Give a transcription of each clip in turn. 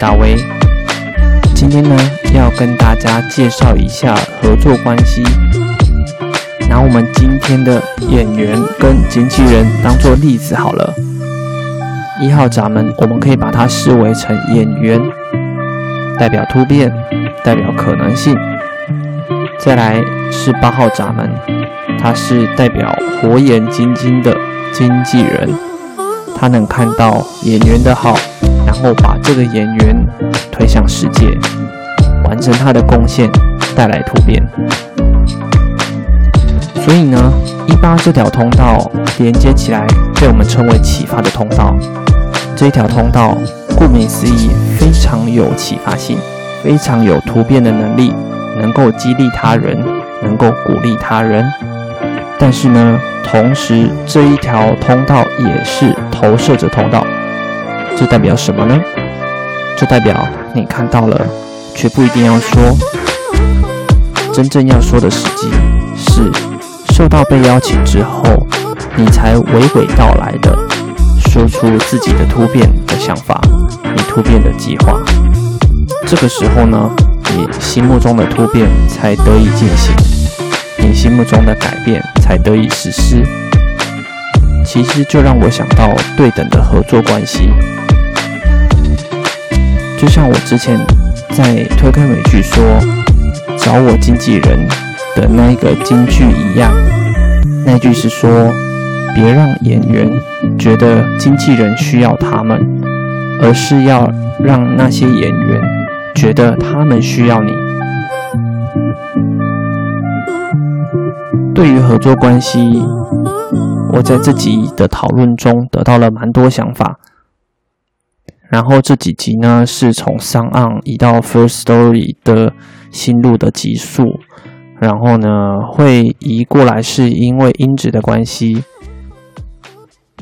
大威。今天呢，要跟大家介绍一下合作关系。拿我们今天的演员跟经纪人当做例子好了。一号闸门，我们可以把它视为成演员，代表突变，代表可能性。再来是八号闸门，它是代表火眼金睛的。经纪人，他能看到演员的好，然后把这个演员推向世界，完成他的贡献，带来突变。所以呢，一八这条通道连接起来，被我们称为启发的通道。这一条通道，顾名思义，非常有启发性，非常有突变的能力，能够激励他人，能够鼓励他人。但是呢，同时这一条通道也是投射者通道，这代表什么呢？这代表你看到了，却不一定要说。真正要说的时机是受到被邀请之后，你才娓娓道来的说出自己的突变的想法，你突变的计划。这个时候呢，你心目中的突变才得以进行。你心目中的改变才得以实施，其实就让我想到对等的合作关系，就像我之前在推开美剧说找我经纪人的那一个金句一样，那句是说别让演员觉得经纪人需要他们，而是要让那些演员觉得他们需要你。对于合作关系，我在自己的讨论中得到了蛮多想法。然后这几集呢，是从上岸移到 Firstory 的新录的集数，然后呢会移过来，是因为音质的关系。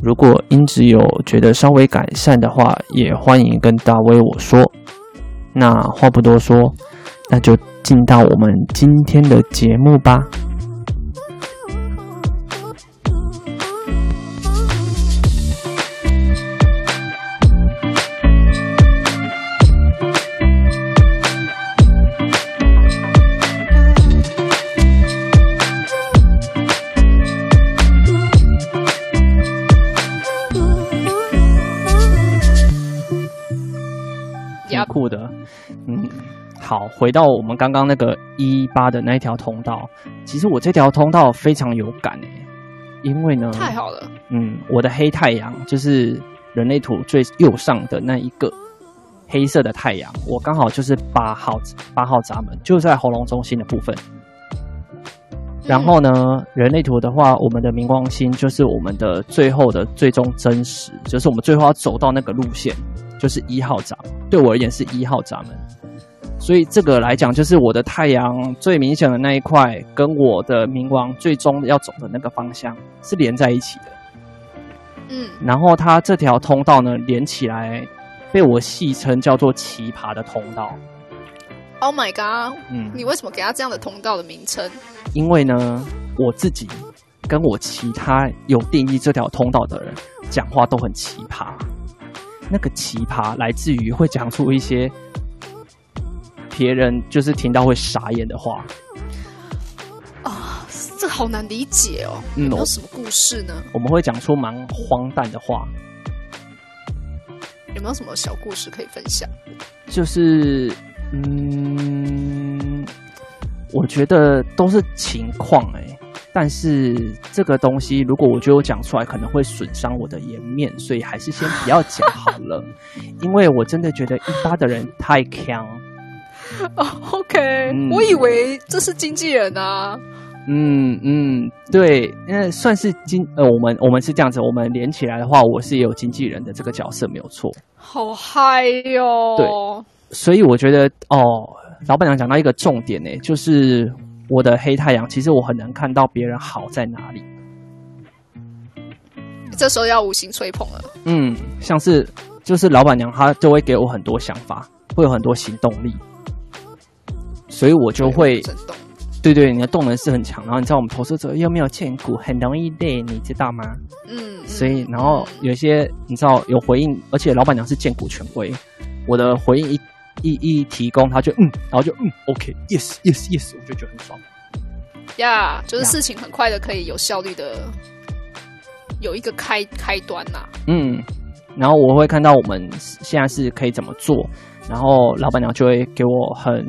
如果音质有觉得稍微改善的话，也欢迎跟大威我说。那话不多说，那就进到我们今天的节目吧。酷的，嗯，好，回到我们刚刚那个一八的那一条通道，其实我这条通道非常有感诶，因为呢，太好了，嗯，我的黑太阳就是人类图最右上的那一个黑色的太阳，我刚好就是八号八号闸门，就在喉咙中心的部分。然后呢，人类图的话，我们的冥王星就是我们的最后的最终真实，就是我们最后要走到那个路线。就是一号闸，对我而言是一号闸门，所以这个来讲，就是我的太阳最明显的那一块，跟我的冥王最终要走的那个方向是连在一起的。嗯，然后它这条通道呢，连起来，被我戏称叫做奇葩的通道。Oh my god！嗯，你为什么给他这样的通道的名称？因为呢，我自己跟我其他有定义这条通道的人讲话都很奇葩。那个奇葩来自于会讲出一些别人就是听到会傻眼的话啊，这好难理解哦。嗯，有没有什么故事呢？我们会讲出蛮荒诞的话。有没有什么小故事可以分享？就是，嗯，我觉得都是情况哎。但是这个东西，如果我觉得我讲出来可能会损伤我的颜面，所以还是先不要讲好了。因为我真的觉得一八的人太强。哦，OK，嗯，我以为这是经纪人啊。嗯嗯，对，因为算是经呃，我们我们是这样子，我们连起来的话，我是也有经纪人的这个角色，没有错。好嗨哟！对，所以我觉得哦，老板娘讲到一个重点呢，就是我的黑太阳，其实我很难看到别人好在哪里。这时候要五星吹捧了。嗯，像是就是老板娘，她就会给我很多想法，会有很多行动力，所以我就会。对对，你的动能是很强，然后你知道我们投射者又没有荐骨，很容易累，你知道吗？嗯，所以然后有些你知道有回应，而且老板娘是荐股权威，我的回应一一一提供，他就嗯，然后就嗯，OK，yes yes yes，我就觉得很爽。呀，yeah, 就是事情很快的可以有效率的有一个开开端呐、啊。嗯，然后我会看到我们现在是可以怎么做，然后老板娘就会给我很。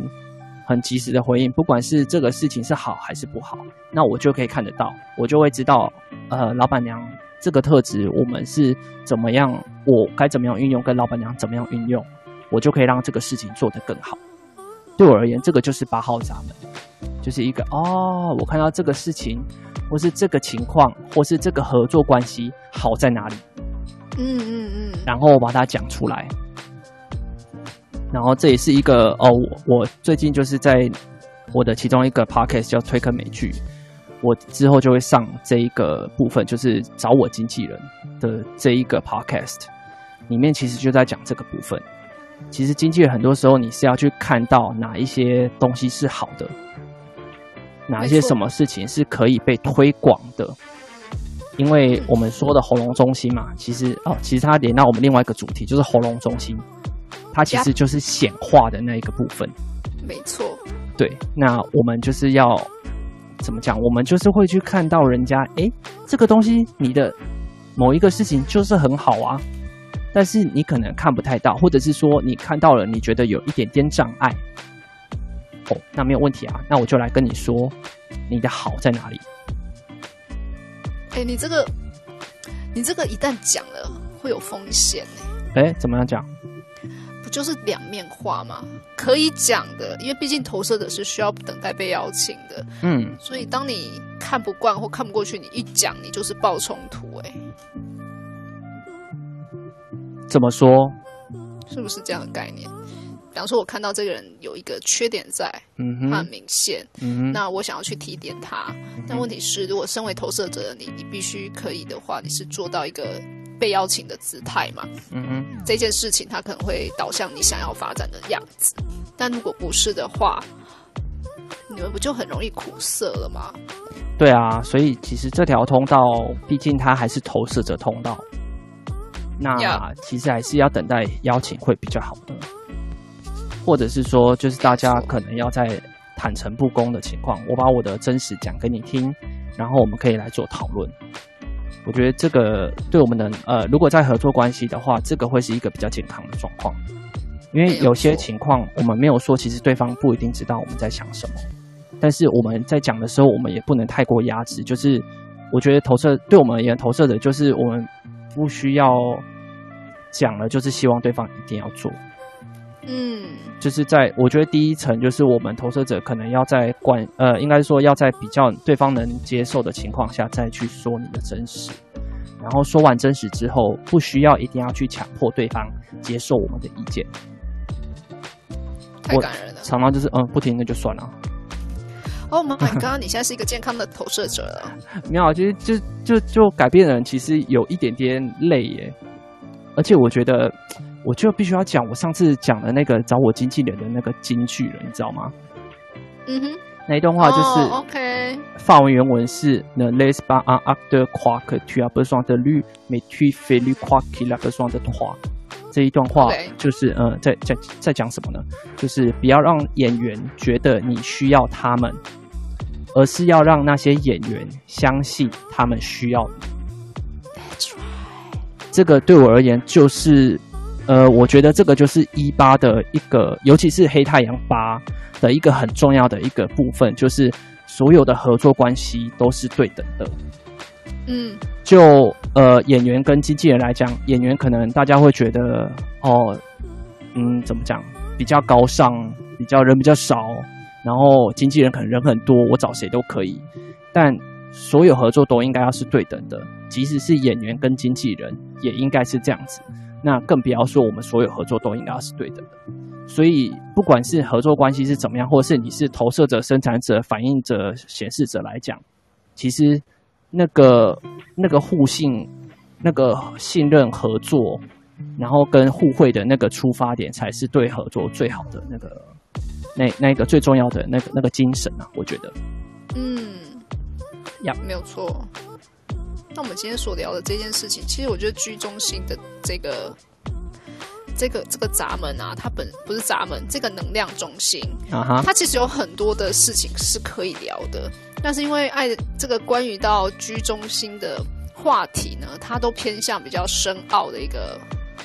很及时的回应，不管是这个事情是好还是不好，那我就可以看得到，我就会知道，呃，老板娘这个特质我们是怎么样，我该怎么样运用，跟老板娘怎么样运用，我就可以让这个事情做得更好。对我而言，这个就是八号闸门，就是一个哦，我看到这个事情，或是这个情况，或是这个合作关系好在哪里，嗯嗯嗯，然后我把它讲出来。然后这也是一个哦，我我最近就是在我的其中一个 podcast 叫推坑美剧，我之后就会上这一个部分，就是找我经纪人的这一个 podcast，里面其实就在讲这个部分。其实经纪人很多时候你是要去看到哪一些东西是好的，哪一些什么事情是可以被推广的，因为我们说的喉咙中心嘛，其实哦，其实它连到我们另外一个主题就是喉咙中心。它其实就是显化的那一个部分，没错。对，那我们就是要怎么讲？我们就是会去看到人家，诶，这个东西你的某一个事情就是很好啊，但是你可能看不太到，或者是说你看到了，你觉得有一点点障碍。哦，那没有问题啊，那我就来跟你说，你的好在哪里？诶，你这个，你这个一旦讲了会有风险呢。诶，怎么样讲？不就是两面话吗，可以讲的，因为毕竟投射者是需要等待被邀请的，嗯，所以当你看不惯或看不过去，你一讲，你就是爆冲突，哎，怎么说？是不是这样的概念？比方说，我看到这个人有一个缺点在，嗯哼，他很明显，嗯哼，那我想要去提点他，嗯，但问题是，如果身为投射者的你，你必须可以的话，你是做到一个。被邀请的姿态嘛，嗯嗯，这件事情它可能会导向你想要发展的样子，但如果不是的话，你们不就很容易苦涩了吗？对啊，所以其实这条通道，毕竟它还是投射者通道，那其实还是要等待邀请会比较好的，或者是说，就是大家可能要在坦诚不公的情况，我把我的真实讲给你听，然后我们可以来做讨论。我觉得这个对我们的呃，如果在合作关系的话，这个会是一个比较健康的状况，因为有些情况我们没有说，其实对方不一定知道我们在想什么，但是我们在讲的时候，我们也不能太过压制。就是我觉得投射对我们而言，投射的就是我们不需要讲了，就是希望对方一定要做。嗯，就是在我觉得第一层就是我们投射者可能要在关呃，应该说要在比较对方能接受的情况下再去说你的真实，然后说完真实之后，不需要一定要去强迫对方接受我们的意见。太感人了，常常就是嗯，不听那就算了。哦妈妈，刚刚你现在是一个健康的投射者了。没有，其实就就就改变的人其实有一点点累耶，而且我觉得。我就必须要讲我上次讲的那个找我经纪人的那个金句了，你知道吗？嗯哼，那一段话就是 OK。法文原文是 Ne laisse pas un acteur croire que tu as besoin de lui, mais tu fais lui croire qu'il a besoin de toi。这一段话就是嗯，在在在讲什么呢？就是不要让演员觉得你需要他们，而是要让那些演员相信他们需要你。这个对我而言就是。呃，我觉得这个就是一八的一个，尤其是黑太阳八的一个很重要的一个部分，就是所有的合作关系都是对等的。嗯，就呃演员跟经纪人来讲，演员可能大家会觉得哦，嗯，怎么讲，比较高尚，比较人比较少，然后经纪人可能人很多，我找谁都可以。但所有合作都应该要是对等的，即使是演员跟经纪人也应该是这样子。那更不要说我们所有合作都应该要是对等的。所以不管是合作关系是怎么样，或是你是投射者、生产者、反映者、显示者来讲，其实那个那个互信、那个信任、合作，然后跟互惠的那个出发点，才是对合作最好的那个那那个最重要的那个那个精神啊！我觉得，嗯，呀，没有错。那我们今天所聊的这件事情，其实我觉得居中心的这个。这个这个闸门啊，它本不是闸门，这个能量中心啊哈它其实有很多的事情是可以聊的。但是因为爱这个关于到居中心的话题呢，它都偏向比较深奥的一个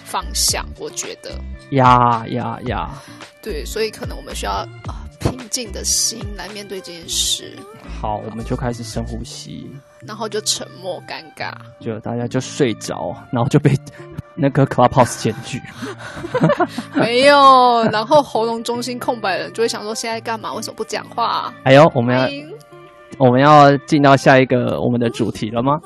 方向，我觉得。呀呀呀！对，所以可能我们需要啊平静的心来面对这件事。好，我们就开始深呼吸，然后就沉默尴尬，就大家就睡着，然后就被。那个 Clubhouse 检举，没有。然后喉咙中心空白的人就会想说：现在干嘛？为什么不讲话？哎呦，我们要我们要进到下一个我们的主题了吗？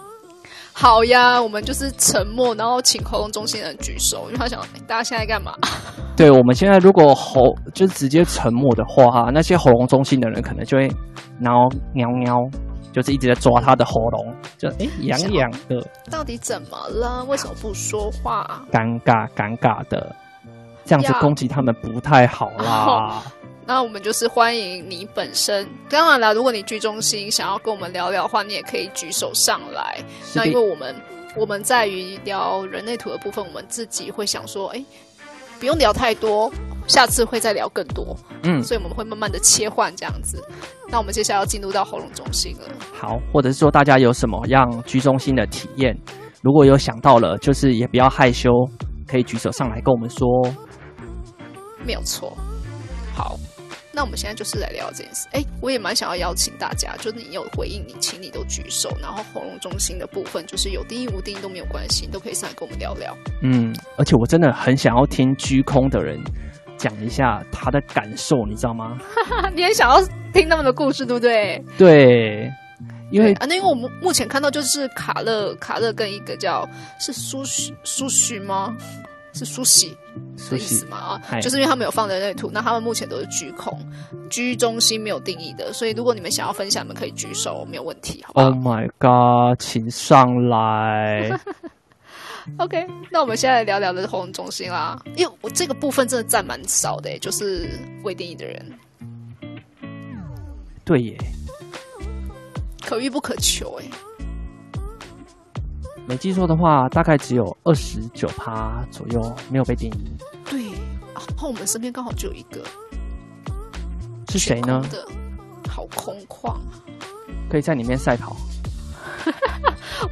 好呀，我们就是沉默，然后请喉咙中心的人举手，因为他想大家现在干嘛？对，我们现在如果喉就直接沉默的话，那些喉咙中心的人可能就会然后喵喵。就是一直在抓他的喉咙，就哎痒痒的，到底怎么了？为什么不说话？尴尬尴尬的，这样子攻击他们不太好啦。哦，那我们就是欢迎你本身。当然了，如果你居中心想要跟我们聊聊的话，你也可以举手上来。那因为我们我们在于聊人类图的部分，我们自己会想说，哎。不用聊太多，下次会再聊更多。嗯，所以我们会慢慢的切换这样子。那我们接下来要进入到喉咙中心了。好，或者是说大家有什么样居中心的体验，如果有想到了，就是也不要害羞，可以举手上来跟我们说。没有错。好。那我们现在就是来聊这件事。哎，我也蛮想要邀请大家，就是你有回应你，请你都举手。然后喉咙中心的部分，就是有定义无定义都没有关系，你都可以上来跟我们聊聊。嗯，而且我真的很想要听居空的人讲一下他的感受，你知道吗？你也想要听他们的故事，对不对？对，因为啊，那因为我们目前看到就是卡勒，卡勒跟一个叫是苏许苏许吗？是苏喜的意思吗？啊，就是因为他们有放人类图，那他们目前都是居空，居中心没有定义的，所以如果你们想要分享，你们可以举手，没有问题，好？Oh my god，请上来。OK，那我们现在来聊聊的活动中心啦，因为我这个部分真的占蛮少的，就是未定义的人。对耶，可遇不可求，哎。没记错的话，大概只有二十九趴左右没有被定义。对，然后我们身边刚好就有一个，是谁呢？的，好空旷啊！可以在里面赛跑。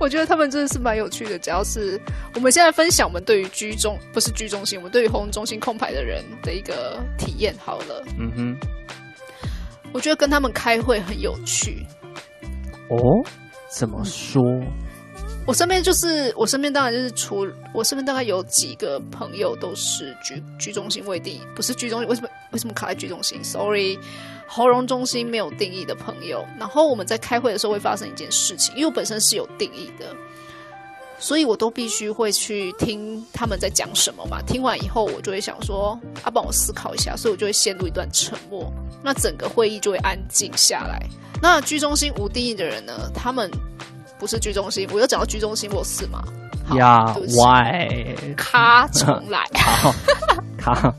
我觉得他们真的是蛮有趣的。只要是我们现在分享我们对于居中不是居中心，我们对于红中心空白的人的一个体验好了。嗯哼，我觉得跟他们开会很有趣。哦，怎么说？嗯我身边就是我身边当然就是除我身边大概有几个朋友都是居居中心未定，不是居中心，为什么为什么卡在居中心？Sorry，喉咙中心没有定义的朋友。然后我们在开会的时候会发生一件事情，因为我本身是有定义的，所以我都必须会去听他们在讲什么嘛。听完以后，我就会想说，啊，帮我思考一下，所以我就会陷入一段沉默。那整个会议就会安静下来。那居中心无定义的人呢？他们。不是居中心，我又讲到居中心我是吗？呀，Why？卡重来，卡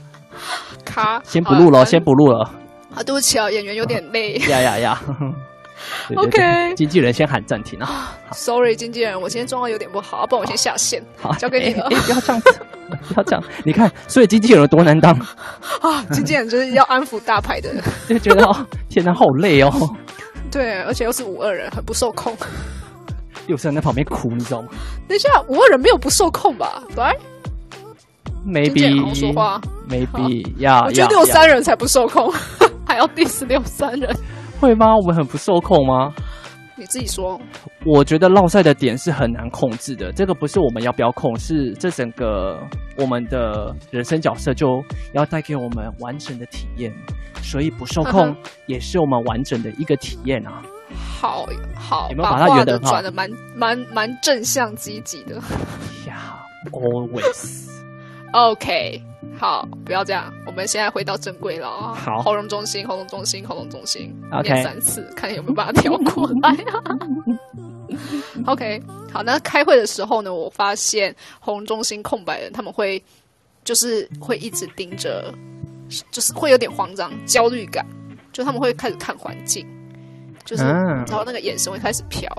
卡，先不录了，先不录了。啊，对不起啊，演员有点累。呀呀呀！OK，经纪人先喊暂停啊。Sorry，经纪人，我今天状况有点不好，不然我先下线。好，交给你了。不要这样子，不要这样。你看，所以经纪人有多难当啊！经纪人就是要安抚大牌的人，就觉得哦，天哪，好累哦。对，而且又是五二人，很不受控。六三在旁边哭，你知道吗？等一下，五二人没有不受控吧？对，maybe 说话，maybe 呀，我觉得六三人才不受控，还要 diss 六三人，会吗？我们很不受控吗？你自己说。我觉得落赛的点是很难控制的，这个不是我们要不要控，是这整个我们的人生角色就要带给我们完整的体验，所以不受控也是我们完整的一个体验啊。好好，有没有把它圆的转的蛮蛮蛮正向积极的？呀、yeah,，always。OK，好，不要这样，我们现在回到正轨了啊。好，喉咙中心，喉咙中心，喉咙中心，OK，念三次，看有没有把它调过来啊。OK，好，那开会的时候呢，我发现喉咙中心空白的人，他们会就是会一直盯着，就是会有点慌张、焦虑感，就他们会开始看环境，就是然后那个眼神会开始飘，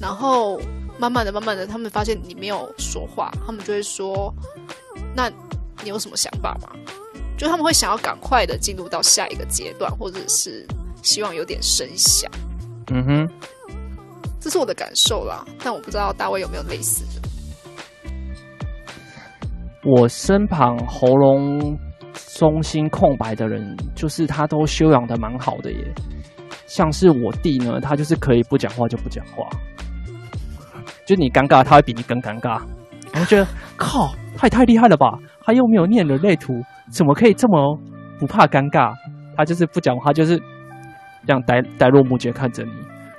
然后慢慢的、慢慢的，他们发现你没有说话，他们就会说。那你有什么想法吗？就他们会想要赶快的进入到下一个阶段，或者是希望有点声响。嗯哼，这是我的感受啦，但我不知道大卫有没有类似的。我身旁喉咙中心空白的人，就是他都修养的蛮好的耶。像是我弟呢，他就是可以不讲话就不讲话，就你尴尬，他会比你更尴尬。我觉得靠。他也太厉害了吧！他又没有念人类图，怎么可以这么不怕尴尬？他就是不讲话，就是这样呆呆若木鸡看着你，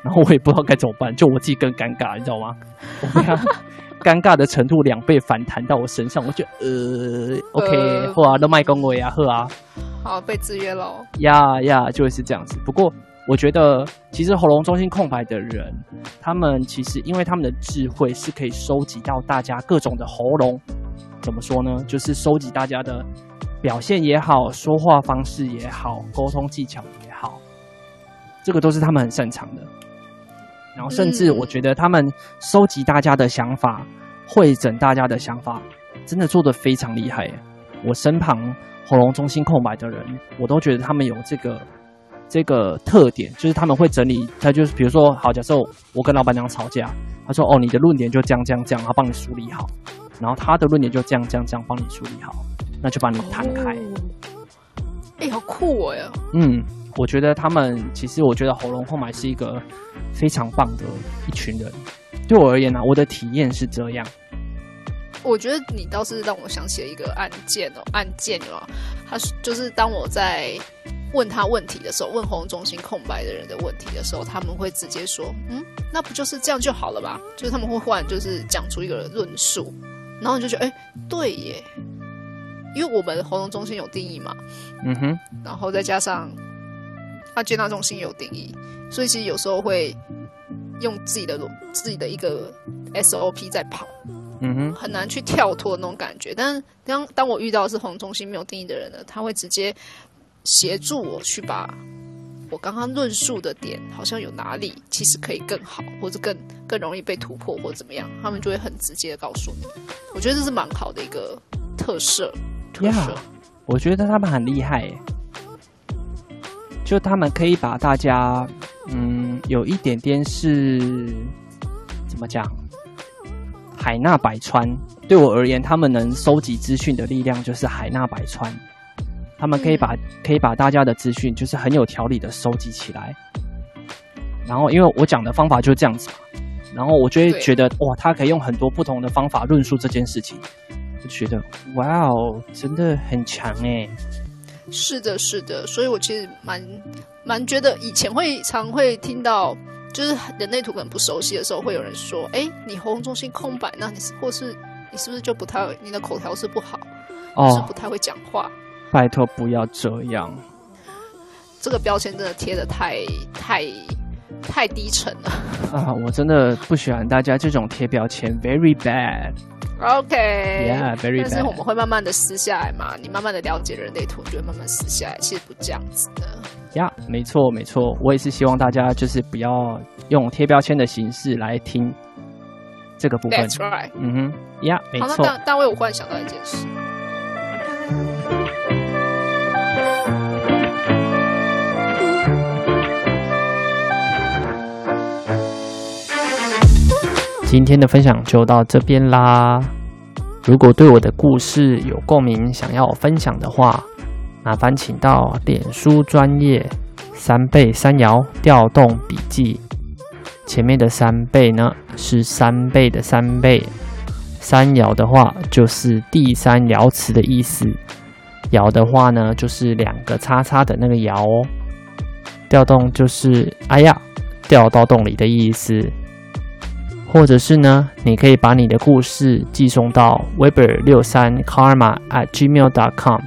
然后我也不知道该怎么办，就我自己更尴尬，你知道吗？我被他 尴尬的程度两倍反弹到我身上，我就呃，OK，好啊，都卖恭维啊，喝啊，好被制约喽，呀呀，就会是这样子。不过。我觉得，其实喉咙中心空白的人，他们其实因为他们的智慧是可以收集到大家各种的喉咙，怎么说呢？就是收集大家的表现也好，说话方式也好，沟通技巧也好，这个都是他们很擅长的。然后，甚至我觉得他们收集大家的想法，会整大家的想法，真的做得非常厉害。我身旁喉咙中心空白的人，我都觉得他们有这个。这个特点就是他们会整理，他就是比如说，好，假设我跟老板娘吵架，他说，哦，你的论点就这样这样这样，他帮你梳理好，然后他的论点就这样这样这样帮你梳理好，那就把你弹开。哎、哦，好酷哦呀！嗯，我觉得他们其实，我觉得喉咙空白是一个非常棒的一群人。对我而言呢、啊，我的体验是这样。我觉得你倒是让我想起了一个案件哦，案件哦，他是就是当我在。问他问题的时候，问喉咙中心空白的人的问题的时候，他们会直接说：“嗯，那不就是这样就好了吧？”就是他们会忽然就是讲出一个论述，然后你就觉得：“哎，对耶，因为我们喉咙中心有定义嘛，嗯哼，然后再加上他接纳中心有定义，所以其实有时候会用自己的自己的一个 SOP 在跑，嗯哼，很难去跳脱那种感觉。但是当当我遇到的是喉咙中心没有定义的人呢，他会直接。协助我去把我刚刚论述的点，好像有哪里其实可以更好，或者更更容易被突破，或者怎么样，他们就会很直接的告诉你。我觉得这是蛮好的一个特色。特色我觉得他们很厉害，就他们可以把大家，嗯，有一点点是怎么讲，海纳百川。对我而言，他们能收集资讯的力量就是海纳百川。他们可以把可以把大家的资讯，就是很有条理的收集起来，然后因为我讲的方法就是这样子嘛，然后我就会觉得哇，他可以用很多不同的方法论述这件事情，就觉得哇哦，真的很强诶。是的，是的，所以我其实蛮蛮觉得以前会常会听到，就是人类图可能不熟悉的时候，会有人说，哎，你喉咙中心空白，那你是或是你是不是就不太你的口条是不好，哦，是不太会讲话。拜托不要这样，这个标签真的贴的太太太低沉了啊！我真的不喜欢大家这种贴标签，very bad。OK，yeah，very bad。但是我们会慢慢的撕下来嘛，你慢慢的了解人类图，就会慢慢撕下来。其实不这样子的。呀，yeah，没错没错，我也是希望大家就是不要用贴标签的形式来听这个部分。That's right。嗯哼，呀，没错。好，那大大卫，我忽然想到一件事。今天的分享就到这边啦。如果对我的故事有共鸣，想要我分享的话，麻烦请到脸书专业三倍三摇调动笔记。前面的三倍呢，是三倍的三倍，三摇的话就是第三爻辞的意思。摇的话呢，就是两个叉叉的那个摇哦。调动就是哎呀。掉到洞里的意思。或者是呢，你可以把你的故事寄送到 weber 六三 karma at gmail dot com，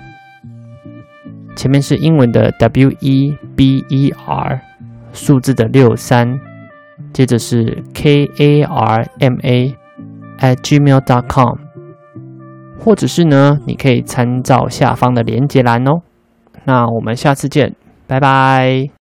前面是英文的 W E B E R，数字的六三，接着是 K A R M A at gmail dot com，或者是呢，你可以参照下方的连结栏哦。那我们下次见，拜拜。